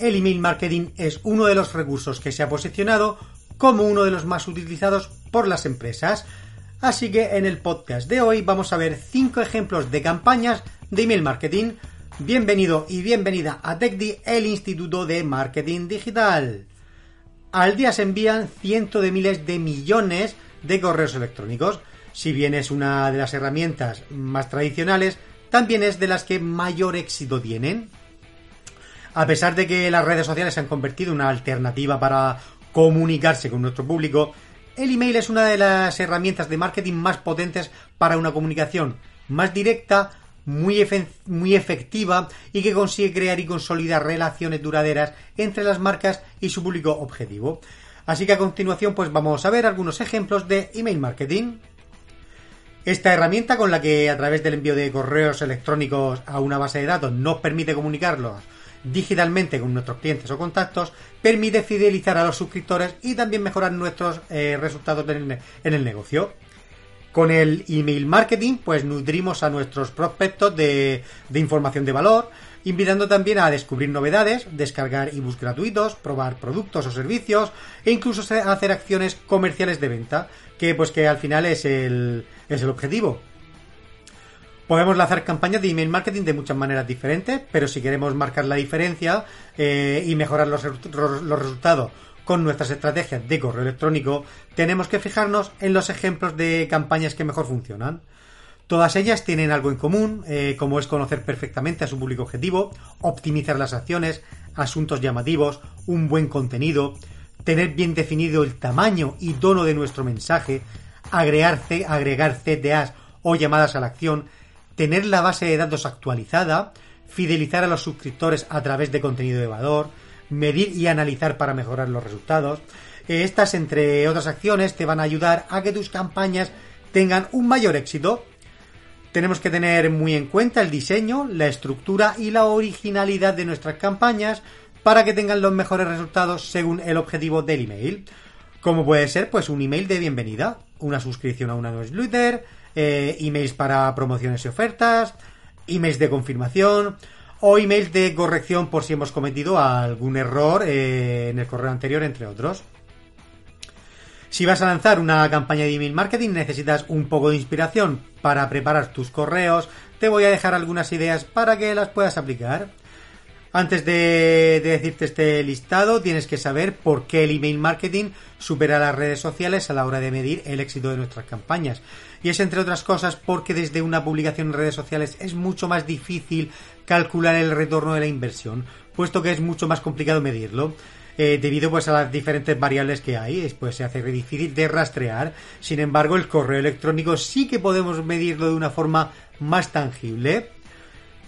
El email marketing es uno de los recursos que se ha posicionado como uno de los más utilizados por las empresas. Así que en el podcast de hoy vamos a ver 5 ejemplos de campañas de email marketing. Bienvenido y bienvenida a TechDi, el Instituto de Marketing Digital. Al día se envían cientos de miles de millones de correos electrónicos. Si bien es una de las herramientas más tradicionales, también es de las que mayor éxito tienen. A pesar de que las redes sociales se han convertido en una alternativa para comunicarse con nuestro público, el email es una de las herramientas de marketing más potentes para una comunicación más directa, muy, muy efectiva y que consigue crear y consolidar relaciones duraderas entre las marcas y su público objetivo. Así que a continuación pues vamos a ver algunos ejemplos de email marketing. Esta herramienta con la que a través del envío de correos electrónicos a una base de datos nos permite comunicarlos digitalmente con nuestros clientes o contactos, permite fidelizar a los suscriptores y también mejorar nuestros eh, resultados en el, negocio. Con el email marketing, pues nutrimos a nuestros prospectos de, de, información de valor, invitando también a descubrir novedades, descargar ebooks gratuitos, probar productos o servicios e incluso hacer acciones comerciales de venta, que pues que al final es el, es el objetivo. Podemos lanzar campañas de email marketing de muchas maneras diferentes, pero si queremos marcar la diferencia eh, y mejorar los, los resultados con nuestras estrategias de correo electrónico, tenemos que fijarnos en los ejemplos de campañas que mejor funcionan. Todas ellas tienen algo en común, eh, como es conocer perfectamente a su público objetivo, optimizar las acciones, asuntos llamativos, un buen contenido, tener bien definido el tamaño y tono de nuestro mensaje, agregar, agregar CTAs o llamadas a la acción, tener la base de datos actualizada, fidelizar a los suscriptores a través de contenido de valor, medir y analizar para mejorar los resultados. Estas, entre otras acciones, te van a ayudar a que tus campañas tengan un mayor éxito. Tenemos que tener muy en cuenta el diseño, la estructura y la originalidad de nuestras campañas para que tengan los mejores resultados según el objetivo del email. Como puede ser, pues un email de bienvenida, una suscripción a una newsletter, eh, emails para promociones y ofertas, emails de confirmación o emails de corrección por si hemos cometido algún error eh, en el correo anterior, entre otros. Si vas a lanzar una campaña de email marketing necesitas un poco de inspiración para preparar tus correos, te voy a dejar algunas ideas para que las puedas aplicar. Antes de, decirte este listado, tienes que saber por qué el email marketing supera las redes sociales a la hora de medir el éxito de nuestras campañas. Y es entre otras cosas porque desde una publicación en redes sociales es mucho más difícil calcular el retorno de la inversión, puesto que es mucho más complicado medirlo. Eh, debido pues a las diferentes variables que hay, pues se hace difícil de rastrear. Sin embargo, el correo electrónico sí que podemos medirlo de una forma más tangible.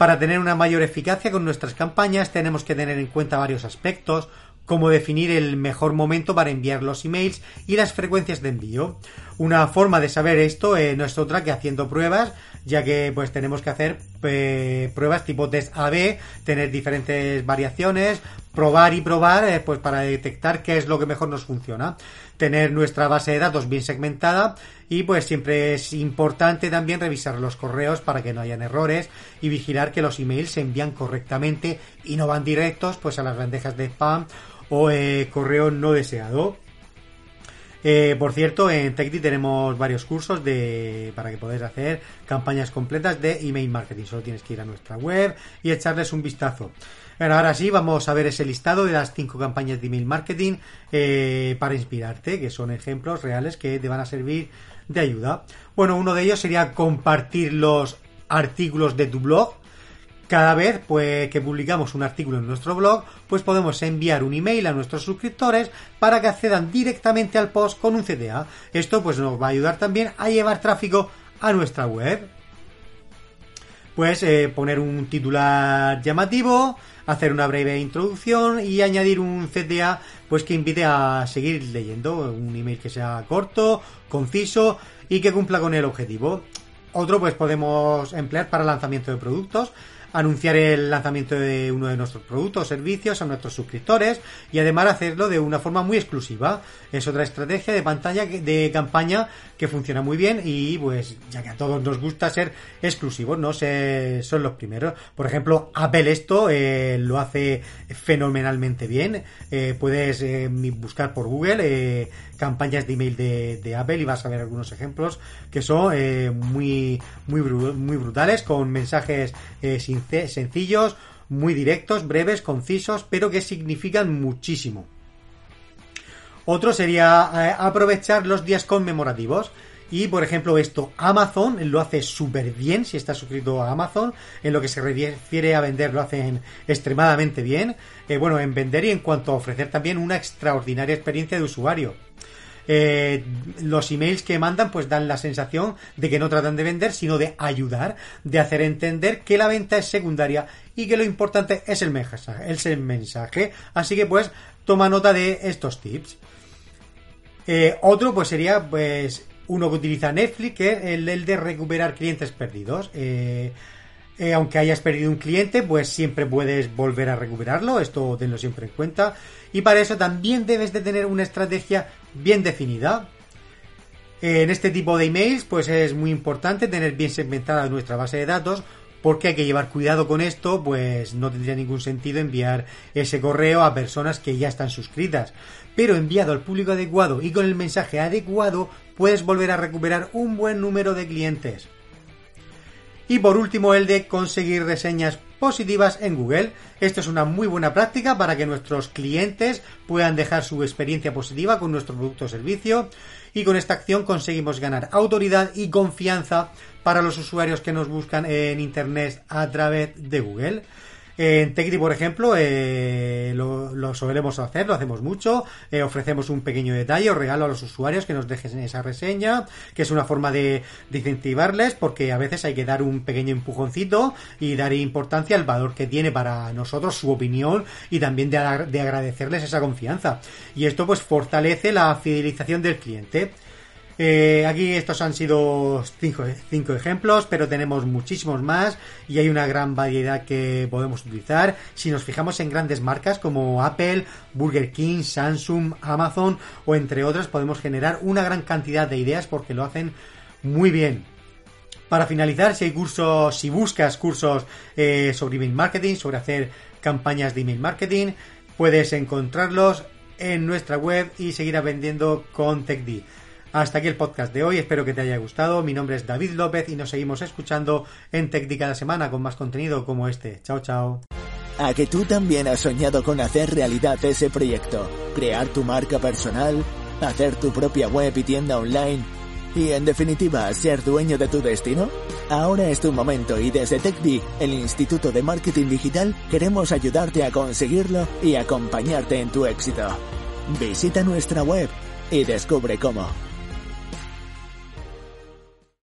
Para tener una mayor eficacia con nuestras campañas tenemos que tener en cuenta varios aspectos, como definir el mejor momento para enviar los emails y las frecuencias de envío. Una forma de saber esto eh, no es otra que haciendo pruebas, ya que pues tenemos que hacer eh, pruebas tipo test AB, tener diferentes variaciones, probar y probar eh, pues para detectar qué es lo que mejor nos funciona tener nuestra base de datos bien segmentada y pues siempre es importante también revisar los correos para que no hayan errores y vigilar que los emails se envían correctamente y no van directos pues a las bandejas de spam o eh, correo no deseado. Eh, por cierto, en TechDi tenemos varios cursos de, para que podáis hacer campañas completas de email marketing. Solo tienes que ir a nuestra web y echarles un vistazo. Bueno, ahora sí, vamos a ver ese listado de las cinco campañas de email marketing eh, para inspirarte, que son ejemplos reales que te van a servir de ayuda. Bueno, uno de ellos sería compartir los artículos de tu blog. Cada vez pues, que publicamos un artículo en nuestro blog, pues podemos enviar un email a nuestros suscriptores para que accedan directamente al post con un CTA. Esto pues nos va a ayudar también a llevar tráfico a nuestra web. pues eh, poner un titular llamativo, hacer una breve introducción y añadir un CTA pues que invite a seguir leyendo, un email que sea corto, conciso y que cumpla con el objetivo. Otro pues podemos emplear para lanzamiento de productos, anunciar el lanzamiento de uno de nuestros productos o servicios a nuestros suscriptores y además hacerlo de una forma muy exclusiva. Es otra estrategia de pantalla de campaña que funciona muy bien y pues ya que a todos nos gusta ser exclusivos, no sé, son los primeros. Por ejemplo, Apple esto eh, lo hace fenomenalmente bien. Eh, puedes eh, buscar por Google campañas de email de, Apple y vas a ver algunos ejemplos que son muy muy muy brutales con mensajes sencillos, muy directos, breves, concisos, pero que significan muchísimo. Otro sería eh, aprovechar los días conmemorativos. Y por ejemplo, esto Amazon lo hace súper bien si estás suscrito a Amazon. En lo que se refiere a vender, lo hacen extremadamente bien. Eh, bueno, en vender y en cuanto a ofrecer también una extraordinaria experiencia de usuario. Eh, los emails que mandan pues dan la sensación de que no tratan de vender, sino de ayudar, de hacer entender que la venta es secundaria y que lo importante es el mensaje. El mensaje. Así que pues toma nota de estos tips. Eh, otro pues sería pues uno que utiliza Netflix, que es el, de recuperar clientes perdidos. Eh, aunque hayas perdido un cliente, pues siempre puedes volver a recuperarlo, esto tenlo siempre en cuenta. Y para eso también debes de tener una estrategia bien definida. En este tipo de emails, pues es muy importante tener bien segmentada nuestra base de datos, porque hay que llevar cuidado con esto, pues no tendría ningún sentido enviar ese correo a personas que ya están suscritas. Pero enviado al público adecuado y con el mensaje adecuado, puedes volver a recuperar un buen número de clientes. Y por último, el de conseguir reseñas positivas en Google. Esto es una muy buena práctica para que nuestros clientes puedan dejar su experiencia positiva con nuestro producto o servicio. Y con esta acción conseguimos ganar autoridad y confianza para los usuarios que nos buscan en Internet a través de Google. En Tecdi, por ejemplo, eh, lo, solemos hacer, lo hacemos mucho. Eh, ofrecemos un pequeño detalle o regalo a los usuarios que nos dejen esa reseña, que es una forma de, incentivarles, porque a veces hay que dar un pequeño empujoncito y dar importancia al valor que tiene para nosotros su opinión y también de, de agradecerles esa confianza. Y esto pues fortalece la fidelización del cliente. Eh, aquí estos han sido cinco, ejemplos, pero tenemos muchísimos más y hay una gran variedad que podemos utilizar. Si nos fijamos en grandes marcas como Apple, Burger King, Samsung, Amazon o entre otras, podemos generar una gran cantidad de ideas porque lo hacen muy bien. Para finalizar, si hay cursos, si buscas cursos eh, sobre email marketing, sobre hacer campañas de email marketing, puedes encontrarlos en nuestra web y seguir aprendiendo con TechD. Hasta aquí el podcast de hoy, espero que te haya gustado. Mi nombre es David López y nos seguimos escuchando en TechD cada semana con más contenido como este. Chao, chao. A que tú también has soñado con hacer realidad ese proyecto, crear tu marca personal, hacer tu propia web y tienda online y en definitiva ser dueño de tu destino? Ahora es tu momento y desde TechD, el Instituto de Marketing Digital, queremos ayudarte a conseguirlo y acompañarte en tu éxito. Visita nuestra web y descubre cómo.